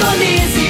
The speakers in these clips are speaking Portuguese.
Indonésia.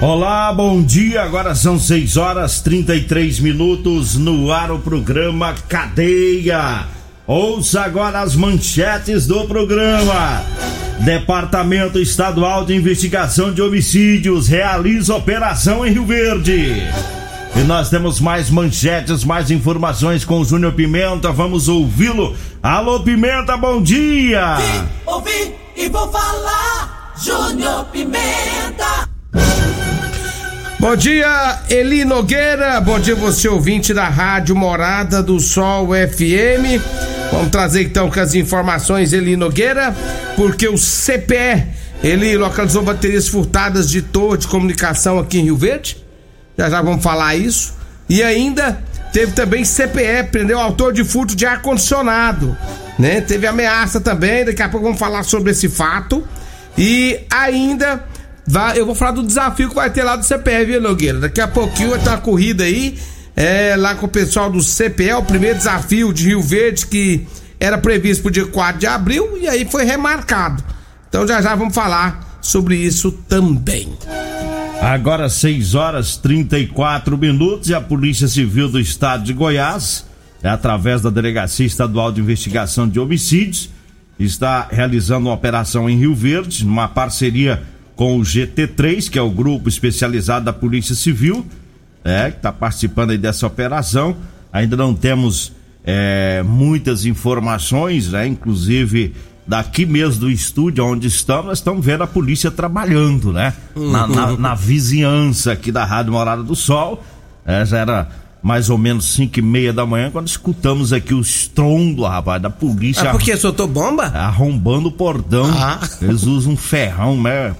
Olá, bom dia. Agora são 6 horas 33 minutos no ar o programa Cadeia. Ouça agora as manchetes do programa. Departamento Estadual de Investigação de Homicídios realiza operação em Rio Verde. E nós temos mais manchetes, mais informações com o Júnior Pimenta. Vamos ouvi-lo. Alô, Pimenta, bom dia! Vim, ouvi e vou falar. Júnior Pimenta. Bom dia, Eli Nogueira. Bom dia, você ouvinte da Rádio Morada do Sol FM. Vamos trazer então com as informações, Eli Nogueira, porque o CPE ele localizou baterias furtadas de torre de comunicação aqui em Rio Verde. Já já vamos falar isso. E ainda teve também CPE, prendeu autor de furto de ar-condicionado. Né? Teve ameaça também, daqui a pouco vamos falar sobre esse fato. E ainda vai, eu vou falar do desafio que vai ter lá do CPE, viu, Nogueira? Daqui a pouquinho vai ter uma corrida aí, é, lá com o pessoal do CPE, o primeiro desafio de Rio Verde que era previsto pro dia 4 de abril e aí foi remarcado. Então já já vamos falar sobre isso também. Agora 6 horas 34 minutos e a Polícia Civil do Estado de Goiás, é através da Delegacia Estadual de Investigação de Homicídios, está realizando uma operação em Rio Verde, numa parceria com o GT3, que é o grupo especializado da Polícia Civil, é, que está participando aí dessa operação. Ainda não temos é, muitas informações, né? Inclusive daqui mesmo do estúdio onde estamos, nós estamos vendo a polícia trabalhando, né? Na, na- na vizinhança aqui da Rádio Morada do Sol. É, já era mais ou menos 5 e meia da manhã quando escutamos aqui o estrondo, rapaz, da polícia Ah, porque soltou bomba? arrombando o portão. Ah. Eles usam um ferrão, né?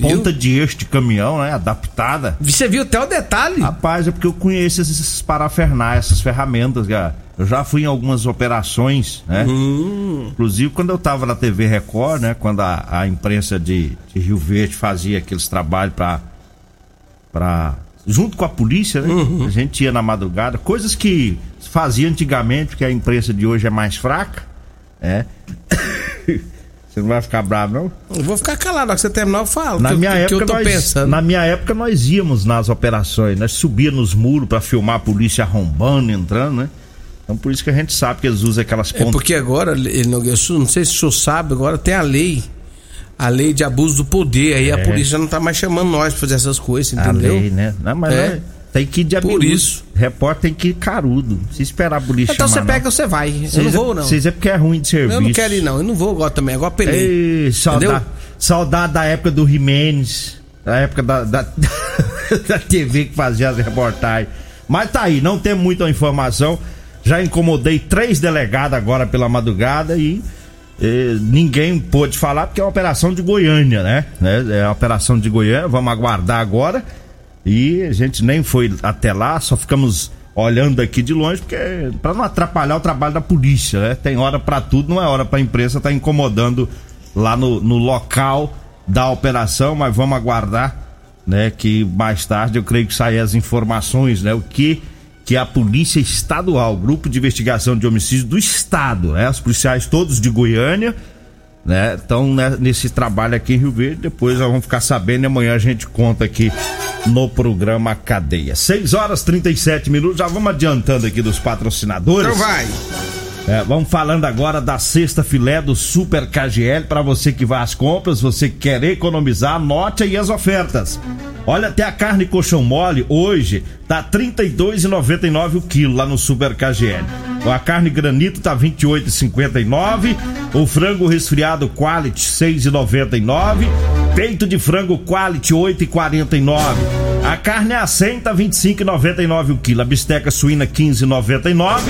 Ponta de eixo de caminhão, né? Adaptada. Você viu até o detalhe? Rapaz, é porque eu conheço esses, parafernais, essas ferramentas, cara. Eu já fui em algumas operações, né? Hum. Inclusive quando eu tava na TV Record, né? Quando a, a imprensa de, de Rio Verde fazia aqueles trabalhos pra, pra. junto com a polícia, né? Uhum. A gente ia na madrugada, coisas que se fazia antigamente, porque a imprensa de hoje é mais fraca, é. Você não vai ficar bravo, não? Eu vou ficar calado, na hora que você terminar eu falo. Na que, minha, que época, eu tô nós, pensando. na minha época nós íamos nas operações, nós subia nos muros pra filmar a polícia arrombando, entrando, né? Então por isso que a gente sabe que eles usam aquelas É pontas. porque agora, ele não, eu não sei se o senhor sabe, agora tem a lei. A lei de abuso do poder. Aí a polícia não tá mais chamando nós pra fazer essas coisas, É. a entendeu? lei, né? Não, mas É. nós tem que ir de Por isso. Repórter tem que ir carudo. Se esperar a polícia Então você pega ou você vai. Eu não vou, não. Vocês é porque é ruim de serviço. Eu não quero ir, não. Eu não vou agora também. Agora apelei. Ei, saudade, saudade da época do Jimenez, da época da, da, da TV que fazia as reportagens. Mas tá aí, não tem muita informação. Já incomodei três delegados agora pela madrugada e eh, ninguém pôde falar porque é uma operação de Goiânia, né? né? É a operação de Goiânia, vamos aguardar agora. E a gente nem foi até lá, só ficamos olhando aqui de longe, porque para não atrapalhar o trabalho da polícia, né? Tem hora para tudo, não é hora para a imprensa estar tá incomodando lá no, no local da operação, mas vamos aguardar, né? Que mais tarde eu creio que saem as informações, né? O que que a Polícia Estadual, Grupo de Investigação de Homicídios do Estado, né? Os policiais todos de Goiânia, né? Estão né, nesse trabalho aqui em Rio Verde. Depois nós vamos ficar sabendo e amanhã a gente conta aqui no programa Cadeia. 6 horas 37 minutos. Já vamos adiantando aqui dos patrocinadores. Então vai. É, vamos falando agora da sexta filé do Super KGL para você que vai às compras, você que quer economizar, anote aí as ofertas. Olha, até a carne colchão mole hoje tá R$ 32,99 o quilo lá no Super KGL. A carne granito tá R$ 28,59, o frango resfriado quality R$ 6,99, peito de frango quality R$ 8,49. A carne a 100 tá 25,99 o quilo, a bisteca suína 15,99,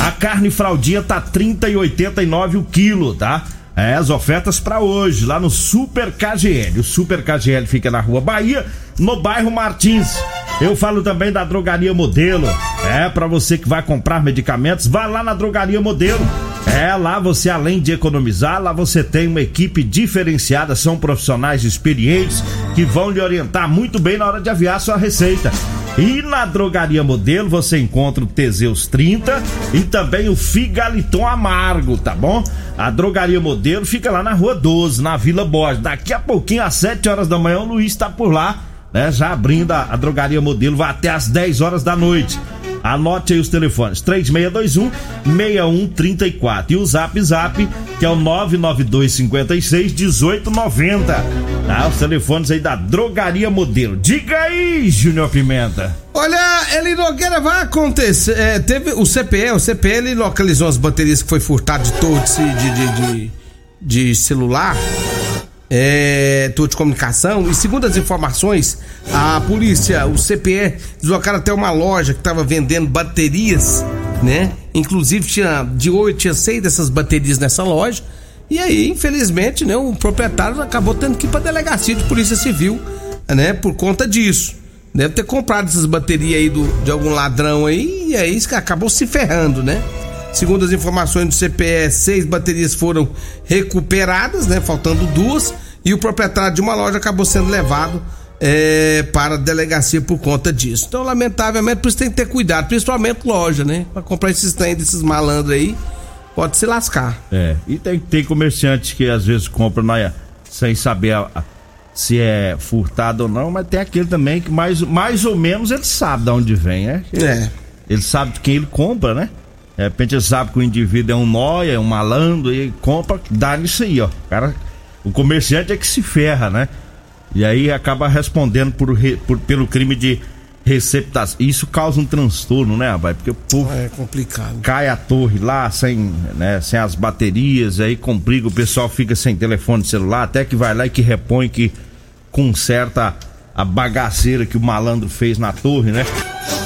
a carne fraldinha tá 30,89 o quilo, tá? É, as ofertas para hoje, lá no Super KGL. O Super KGL fica na Rua Bahia, no bairro Martins. Eu falo também da Drogaria Modelo. É, para você que vai comprar medicamentos, vá lá na Drogaria Modelo. É, lá você além de economizar, lá você tem uma equipe diferenciada, são profissionais experientes que vão lhe orientar muito bem na hora de aviar sua receita. E na Drogaria Modelo você encontra o Teseus 30 e também o Figaliton Amargo, tá bom? A Drogaria Modelo fica lá na Rua 12, na Vila Borges. Daqui a pouquinho, às 7 horas da manhã, o Luiz está por lá, né? Já abrindo a, a Drogaria Modelo, vai até às 10 horas da noite. Anote aí os telefones: 3621 6134 e o Zap Zap, que é o 99256 1890. Tá? Os telefones aí da Drogaria Modelo. Diga aí, Júnior Pimenta. Olha, ele Nogueira vai acontecer. É, teve o CPE, o CPE localizou as baterias que foi furtado de torre de, de, de, de celular é, de comunicação e segundo as informações, a polícia, o CPE, deslocaram até uma loja que estava vendendo baterias, né? Inclusive tinha de oito, tinha seis dessas baterias nessa loja. E aí, infelizmente, né, o proprietário acabou tendo que ir para delegacia de polícia civil, né, por conta disso. Deve ter comprado essas baterias aí do, de algum ladrão aí e aí acabou se ferrando, né? Segundo as informações do CPE, seis baterias foram recuperadas, né? Faltando duas. E o proprietário de uma loja acabou sendo levado é, para a delegacia por conta disso. Então, lamentavelmente, por isso tem que ter cuidado, principalmente loja, né? Para comprar esses trem desses malandros aí, pode se lascar. É, e tem, tem comerciantes que às vezes compram na, sem saber a, a, se é furtado ou não, mas tem aquele também que mais, mais ou menos ele sabe de onde vem, né? É. Ele sabe de quem ele compra, né? De repente ele sabe que o indivíduo é um nóia, é um malandro e compra, dá nisso aí, ó. O, cara, o comerciante é que se ferra, né? E aí acaba respondendo por, por pelo crime de receptação. Isso causa um transtorno, né, rapaz? Porque o povo é complicado. cai a torre lá sem, né, sem as baterias, aí complica, o pessoal fica sem telefone celular, até que vai lá e que repõe, que conserta a bagaceira que o malandro fez na torre, né?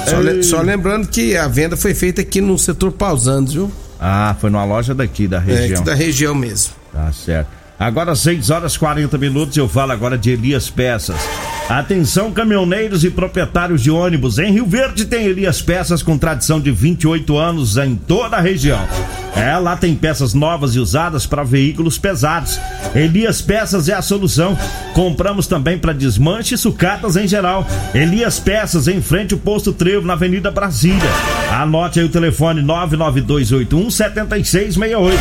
Só, le, só, lembrando que a venda foi feita aqui no setor Pausantes, viu? Ah, foi numa loja daqui da região. É, aqui da região mesmo. Tá certo. Agora 6 horas 40 minutos, eu falo agora de Elias Peças. Atenção, caminhoneiros e proprietários de ônibus. Em Rio Verde tem Elias Peças com tradição de 28 anos em toda a região. É, lá tem peças novas e usadas para veículos pesados. Elias Peças é a solução. Compramos também para desmanche e sucatas em geral. Elias Peças em frente ao posto Trevo na Avenida Brasília. Anote aí o telefone 99281 7668.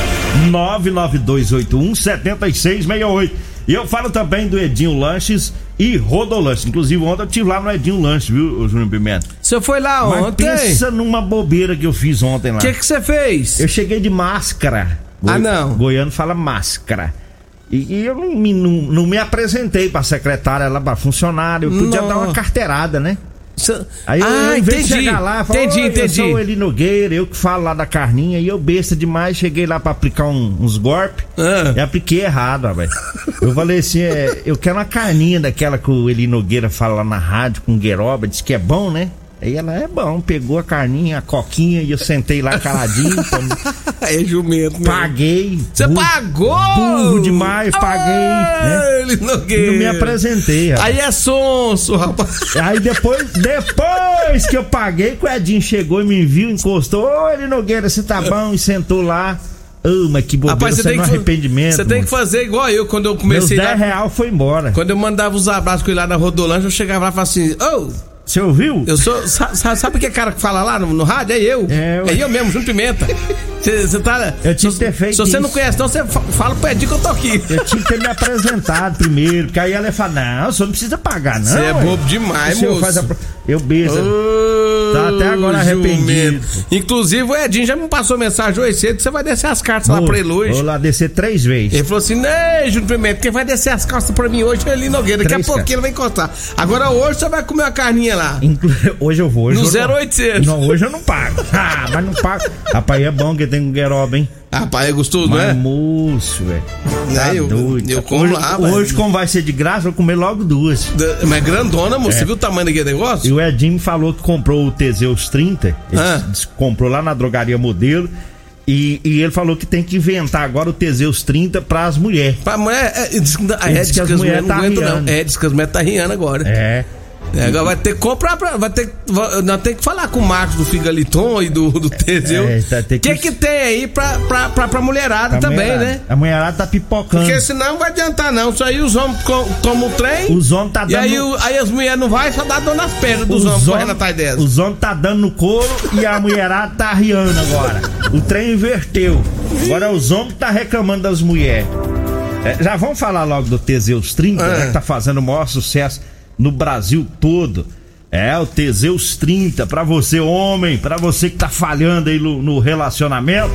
99281 7668. E eu falo também do Edinho Lanches e Rodolanche. Inclusive, ontem eu estive lá no Edinho Lanche, viu, Júnior Pimenta? Você foi lá Mas ontem? pensa numa bobeira que eu fiz ontem lá. O que você fez? Eu cheguei de máscara. Ah, não. Goiano fala máscara. E, e eu não me, não, não me apresentei pra secretária lá, pra funcionário. Eu podia Não. dar uma carteirada, né? Aí eu, ah, vez entendi. chegar lá, falar, entendi, "Oi, entendi. Eu sou o Eli Nogueira, eu que falo lá da carninha, e eu besta demais, cheguei lá pra aplicar um- uns golpes Ah. e apliquei errado, rapaz. Eu falei assim, é, eu quero uma carninha daquela que o Eli Nogueira fala lá na rádio com gueroba, diz que é bom, né? Aí ela é bom, pegou a carninha, a coquinha e eu sentei lá caladinho. é jumento, mesmo. Paguei. Você pagou? Burro demais, paguei. né? Ele não, Não me apresentei. rapaz. Aí é sonso, rapaz. Aí depois, depois que eu paguei, o Edinho chegou e me viu, encostou. Ô, ele Nogueira, você tá bom? E sentou lá. Ô, mas que bobeira, Rapaz, você tem que, fa- arrependimento. você tem que fazer igual eu, quando eu Meus comecei 10 lá. real foi embora. Quando eu mandava os abraços com ele lá na Rodolange, eu chegava lá e falava assim: Ô, Você ouviu? eu sou. sa- sa- Sabe o que é cara que fala lá no, no rádio? É eu. É, ué. É eu mesmo, Júnior Pimenta. Você tá. Eu tinha que ter feito Se você não isso. conhece, então você fa- fala pro Edinho que eu tô aqui. Eu tinha que ter me apresentado primeiro, porque aí ela ia falar, não, o senhor não precisa pagar, não. Você é bobo demais, moço. faz a Eu beijo. Ô, Tá até agora arrependido. Inclusive, o Edinho já me passou mensagem hoje cedo que você vai descer as cartas lá pra ele hoje. Vou lá descer três vezes. Ele falou assim: Né, Júnior Pimenta, quem vai descer as calças pra mim hoje é ali Nogueira. Daqui a Três, pouquinho ele vai encostar. Agora hoje você vai comer uma carninha lá. Inclu- Hoje eu vou. Hoje No eu não- 0800. Não, hoje eu não pago. Ah, mas não pago. Rapaz, é bom que tem um gueroba, hein? Rapaz, é gostoso, não Mas é? moço, velho. Tá eu- doido. eu como hoje, lá. Hoje, como vai ser de graça, vou comer logo duas. Da- Mas grandona, moço. É. Você viu o tamanho daquele E negócio? o Edinho me falou que comprou o Teseus 30. Ele Ah. comprou lá na drogaria modelo. E, e ele falou que tem que inventar agora o Teseus 30 pras mulheres. Pra mulher, é, diz, é, diz que as mulheres não tá aguentam, não. É, diz que as mulheres tá riando agora. É. É, agora vai ter que comprar pra. Vai ter, nós temos que falar com o Marcos do Figaliton e do, do Teseu. É, tá, tem O que, que- que tem aí pra, pra, pra, pra mulherada A também, mulherada- né? A mulherada tá pipocando. Porque senão não vai adiantar, não. Isso aí os homens tomam o trem. Os homens tá E dando. aí, o- aí as mulheres não vai, só dá dor nas pernas dos os homens correndo atrás delas. Os homens tá dando no couro e a mulherada tá riando agora. O trem inverteu. Agora os homens tá reclamando das mulheres. É, já vamos falar logo do Teseus 30, É. né, que tá fazendo o maior sucesso no Brasil todo. É, o Teseus 30, pra você homem, pra você que tá falhando aí no, no relacionamento.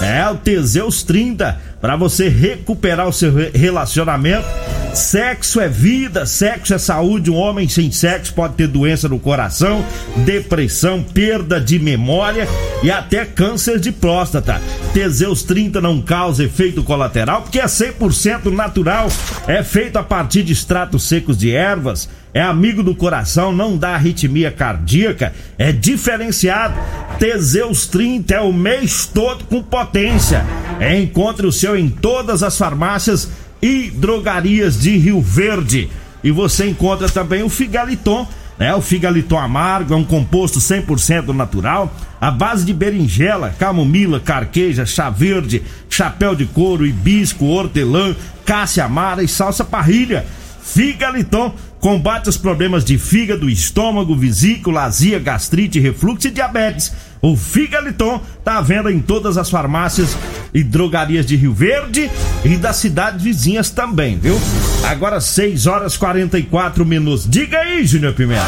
É, o Teseus 30, pra você recuperar o seu re- relacionamento. Sexo é vida, sexo é saúde. Um homem sem sexo pode ter doença no coração, depressão, perda de memória e até câncer de próstata. Teseus 30 não causa efeito colateral porque é 100% natural. É feito a partir de extratos secos de ervas. É amigo do coração, não dá arritmia cardíaca, é diferenciado. Teseus 30 é o mês todo com potência. Encontre o seu em todas as farmácias e drogarias de Rio Verde. E você encontra também o Figaliton, né? O Figaliton amargo é um composto 100% natural, à base de berinjela, camomila, carqueja, chá verde, chapéu de couro, hibisco, hortelã, cássia amara e salsa parrilha. Figaliton combate os problemas de fígado, estômago, vesícula, azia, gastrite, refluxo e diabetes. O Figaliton tá à venda em todas as farmácias e drogarias de Rio Verde e das cidades vizinhas também, viu? Agora 6 horas 44 minutos. Diga aí, Júnior Pimenta.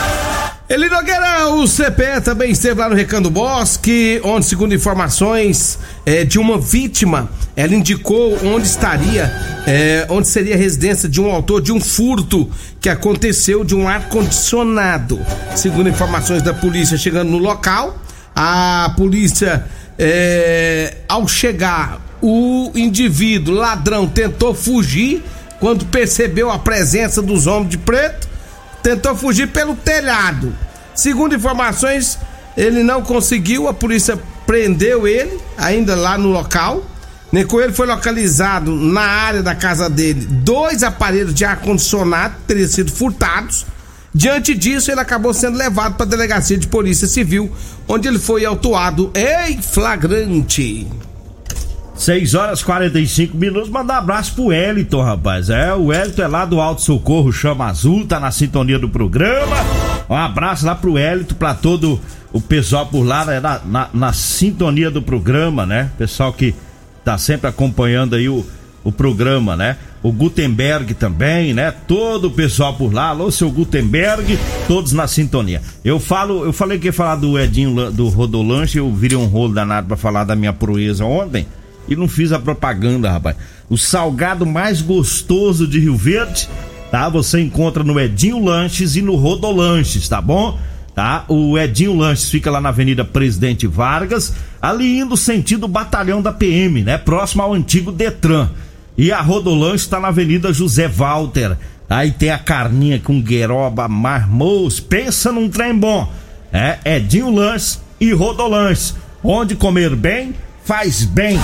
Eli Nogueira, o CPE também esteve lá no Recanto Bosque, onde, segundo informações eh, de uma vítima, ela indicou onde estaria, eh, onde seria a residência de um autor de um furto que aconteceu de um ar-condicionado. Segundo informações da polícia chegando no local, a polícia, eh, ao chegar, o indivíduo ladrão tentou fugir quando percebeu a presença dos homens de preto tentou fugir pelo telhado. Segundo informações, ele não conseguiu, a polícia prendeu ele, ainda lá no local. Né, Com ele foi localizado na área da casa dele dois aparelhos de ar-condicionado teriam sido furtados. Diante disso, ele acabou sendo levado para a delegacia de polícia civil, onde ele foi autuado em flagrante. 6 horas 45 minutos. Mandar um abraço pro Wellington, rapaz. É, o Wellington é lá do Alto Socorro Chama Azul, tá na sintonia do programa. Um abraço lá pro Wellington, pra todo o pessoal por lá, né, na, na, na sintonia do programa, né? Pessoal que tá sempre acompanhando aí o, o programa, né? O Gutenberg também, né? Todo o pessoal por lá, alô, seu Gutenberg, todos na sintonia. Eu falo, eu falei que ia falar do Edinho do Rodolanche, eu virei um rolo danado pra falar da minha proeza ontem e não fiz a propaganda, rapaz. O salgado mais gostoso de Rio Verde, tá? Você encontra no Edinho Lanches e no Rodolanches, tá bom? Tá? O Edinho Lanches fica lá na Avenida Presidente Vargas, ali indo sentido batalhão da PM, né? Próximo ao antigo Detran. E a Rodolanche está na Avenida José Walter. Aí tem a carninha com gueroba marmous. Pensa num trem bom. É Edinho Lanches e Rodolanches. Onde comer bem, faz bem.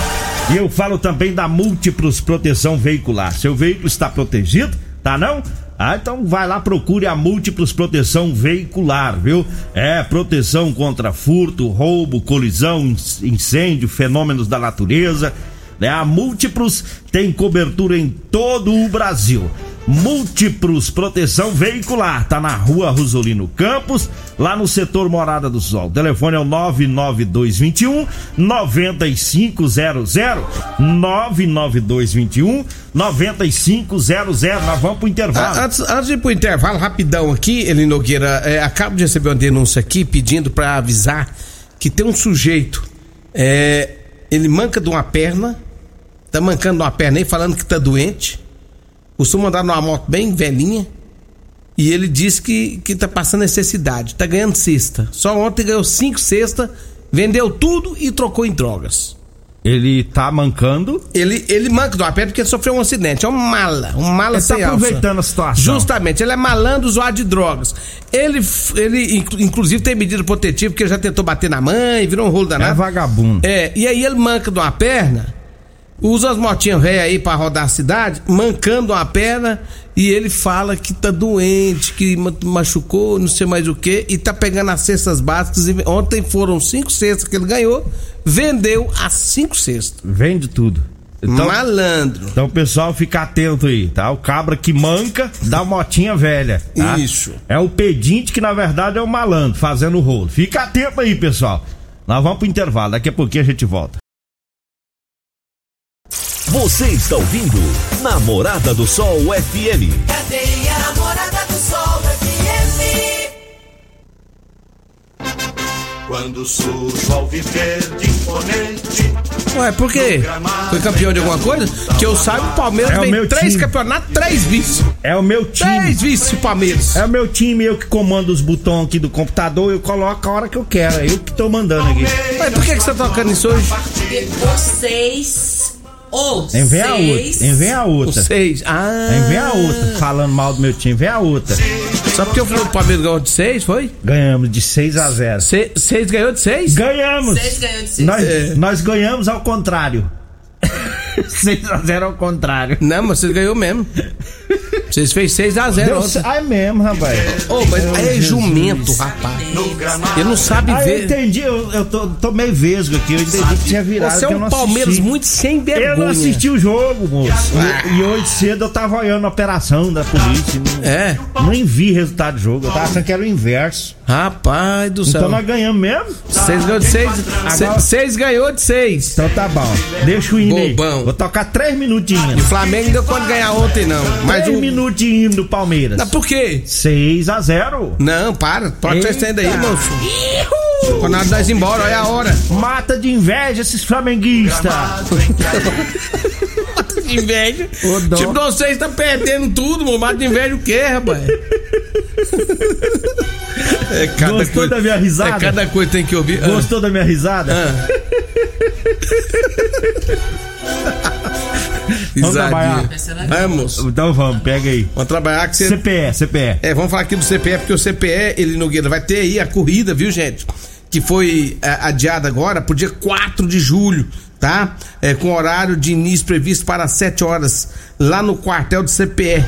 E eu falo também da Múltiplos Proteção Veicular. Seu veículo está protegido? Tá não? Ah, então vai lá, procure a Múltiplos Proteção Veicular, viu? É proteção contra furto, roubo, colisão, incêndio, fenômenos da natureza. Né? A Múltiplos tem cobertura em todo o Brasil. Múltiplos Proteção Veicular. Tá na rua Rosolino Campos, lá no setor Morada do Sol. O telefone é o 99221 9500. 99221 9500. Nós vamos pro intervalo. Antes, antes de ir pro intervalo, rapidão aqui, Eli Nogueira, é, acabo de receber uma denúncia aqui pedindo para avisar que tem um sujeito, é, ele manca de uma perna, tá mancando de uma perna aí, falando que tá doente costuma andar numa moto bem velhinha. E ele disse que, que tá passando necessidade, tá ganhando cesta. Só ontem ganhou cinco cestas, vendeu tudo e trocou em drogas. Ele tá mancando. Ele, ele manca do apé porque ele sofreu um acidente. É um mala. Um mala Ele sem tá aproveitando alça. a situação. Justamente, ele é malandro usuário de drogas. Ele, ele inclu- inclusive, tem medida protetiva porque ele já tentou bater na mãe, virou um rolo É danado. vagabundo. É, e aí ele manca de uma perna, usa as motinhas velhas aí pra rodar a cidade, mancando uma perna, e ele fala que tá doente, que ma- machucou, não sei mais o que, e tá pegando as cestas básicas. E ontem foram cinco cestas que ele ganhou, vendeu as cinco cestas. Vende tudo. Então, Malandro. então pessoal fica atento aí, tá? O cabra que manca dá motinha velha. Tá? Isso. É o pedinte que na verdade é o malandro fazendo o rolo. Fica atento aí, pessoal. Nós vamos pro intervalo, daqui a pouquinho a gente volta. Você está ouvindo Namorada do Sol FM. Cadeia Namorada do Sol FM. Quando surge ao viver de imponente. Ué, por quê? Foi campeão de alguma coisa? Que eu saiba, o Palmeiras É o tem meu três time. campeonatos, três vice. É o meu time. Três vice Palmeiras. É o meu time, eu que comando os botões aqui do computador, eu coloco a hora que eu quero. É eu que tô mandando aqui. Mas por que, que você tá tocando isso hoje? Porque vocês, Em vem a outra. Em vem a O outra. seis. Ah. Em vem a outra. Falando mal do meu time, vem a outra. Só porque eu falei que o Palmeiras ganhou de seis, foi? Ganhamos de 6 a 0. Se, seis ganhou de seis? Ganhamos! Seis ganhou de seis. Nós, É. nós ganhamos ao contrário. 6 a 0 ao contrário. Não, mas vocês ganhou mesmo. Vocês fez 6 a 0 Deu, ontem. ai mesmo, rapaz. Ô, mas aí é jumento, rapaz. Ele não sabe Ah, eu ver. entendi, eu, eu tô, tô meio vesgo aqui, eu entendi que tinha virado. Você é eu um Palmeiras assisti. muito sem Eu vergonha. não assisti o jogo, moço. E, e hoje cedo eu tava olhando a operação da polícia. Não, É, Nem vi resultado do jogo. Eu tava achando que era o inverso. rapaz do Então céu. nós ganhamos mesmo? Seis ganhou de seis. Seis ganhou de seis. Então tá bom. Deixa o hino aí. Bobão. Vou tocar três E o minutinhos. Flamengo não deu conta de ganhar ontem, não. Mas o. minutinhos do Palmeiras. Não, por quê? 6 a 0 Não, para. Pode Eita. estar aí, moço. Quando nós nós ir embora, olha a hora. Mata de inveja esses flamenguistas. Que inveja. Ô, dó. Tipo, vocês tá perdendo tudo, mano. Mata de inveja o quê, rapaz? É cada Gostou coisa. da minha risada? É cada coisa que tem que ouvir. Ah, Gostou da minha risada? ah. Vamos trabalhar. Vamos. Então vamos, pega aí. Vamos trabalhar que você. CPE, CPE. É, vamos falar aqui do CPE, porque o CPE, ele Nogueira, vai ter aí a corrida, viu, gente? Que foi é, adiada agora pro dia 4 de julho, tá? É, com horário de início previsto para 7 horas, lá no quartel do CPE.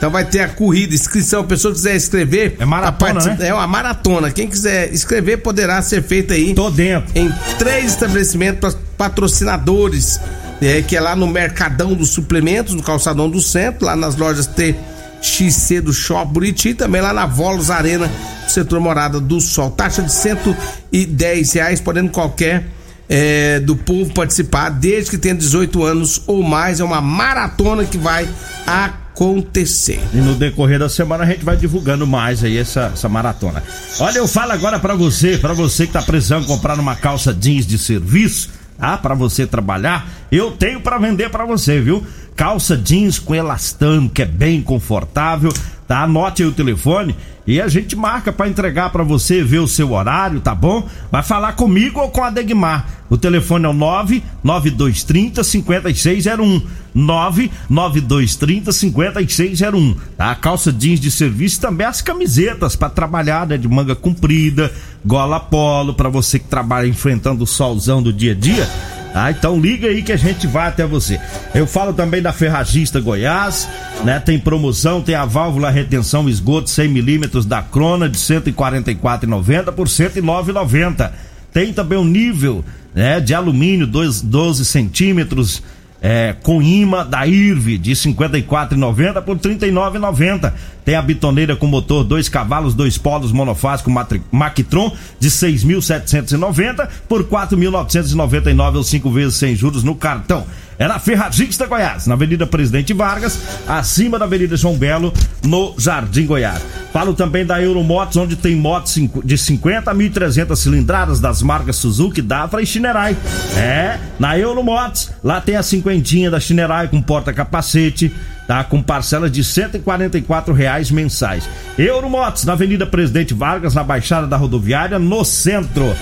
Então vai ter a corrida, inscrição, a pessoa que quiser escrever. É maratona, né? É uma maratona. Quem quiser escrever poderá ser feita aí Tô dentro. em três estabelecimentos patrocinadores, é, que é lá no Mercadão dos Suplementos, no Calçadão do Centro, lá nas lojas TXC do Shopping Buriti, também lá na Volos Arena, setor Morada do Sol. Taxa de 110 reais, podendo qualquer é, do povo participar, desde que tenha 18 anos ou mais. É uma maratona que vai acontecer. E no decorrer da semana a gente vai divulgando mais aí essa, essa maratona. Olha, eu falo agora pra você, pra você que tá precisando comprar uma calça jeans de serviço, ah, para você trabalhar, eu tenho pra vender pra você, viu? Calça jeans com elastano, que é bem confortável, tá? Anote aí o telefone e a gente marca para entregar para você, ver o seu horário, tá bom? Vai falar comigo ou com a Degmar. O telefone é o 99230 5601. 99230 5601. Tá? A calça jeans de serviço também as camisetas para trabalhar, né? De manga comprida, gola polo, para você que trabalha enfrentando o solzão do dia a dia. Ah, então liga aí que a gente vai até você. Eu falo também da Ferragista Goiás, né? Tem promoção, tem a válvula retenção esgoto 100 milímetros da Crona de 144,90 por 109,90. Tem também o nível, né, de alumínio 2, 12 centímetros é, com imã da IRV de 54,90 por 39,90. Tem a bitoneira com motor 2 cavalos, 2 polos monofásico Mactron de 6.790 por 4.999 ou 5 vezes sem juros no cartão. É na Ferragista Goiás, na Avenida Presidente Vargas, acima da Avenida João Belo, no Jardim Goiás. Falo também da Euromotos, onde tem motos de 50 a 1.300 cilindradas das marcas Suzuki, Dafra e Shinerai. É, na Euromotos, lá tem a cinquentinha da Shinerai com porta-capacete, tá? Com parcelas de 144 reais mensais. Euromotos, na Avenida Presidente Vargas, na Baixada da Rodoviária, no centro.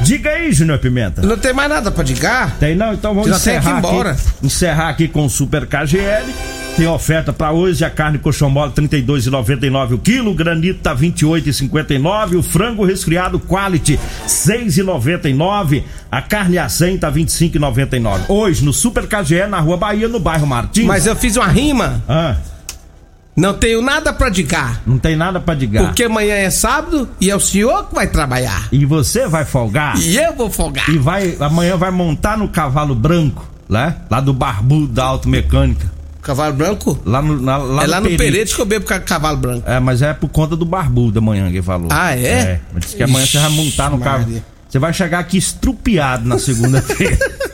Diga aí, Júnior Pimenta. Não tem mais nada pra digar? Tem não, então vamos encerrar aqui. Encerrar aqui com o Super KGL. Tem oferta para hoje, a carne coxão mole 32,99 o quilo, granito tá 28,59, o frango resfriado quality 6,99, a carne a 100 tá 25,99. Hoje no Super KGL na Rua Bahia, no bairro Martins. Mas eu fiz uma rima. Ah, Não tenho nada pra digar. não tem nada para digar. Porque amanhã é sábado e é o senhor que vai trabalhar. E você vai folgar? E eu vou folgar. E vai amanhã vai montar no cavalo branco, né? Lá do barbudo da automecânica. Cavalo branco? Lá no, na, lá é lá no. Peretes que eu bebo ca- cavalo branco. É, mas é por conta do barbudo amanhã que ele falou. Ah, é? É. Disse que amanhã você vai montar no Ixi, carro. Você vai chegar aqui estrupiado na segunda-feira.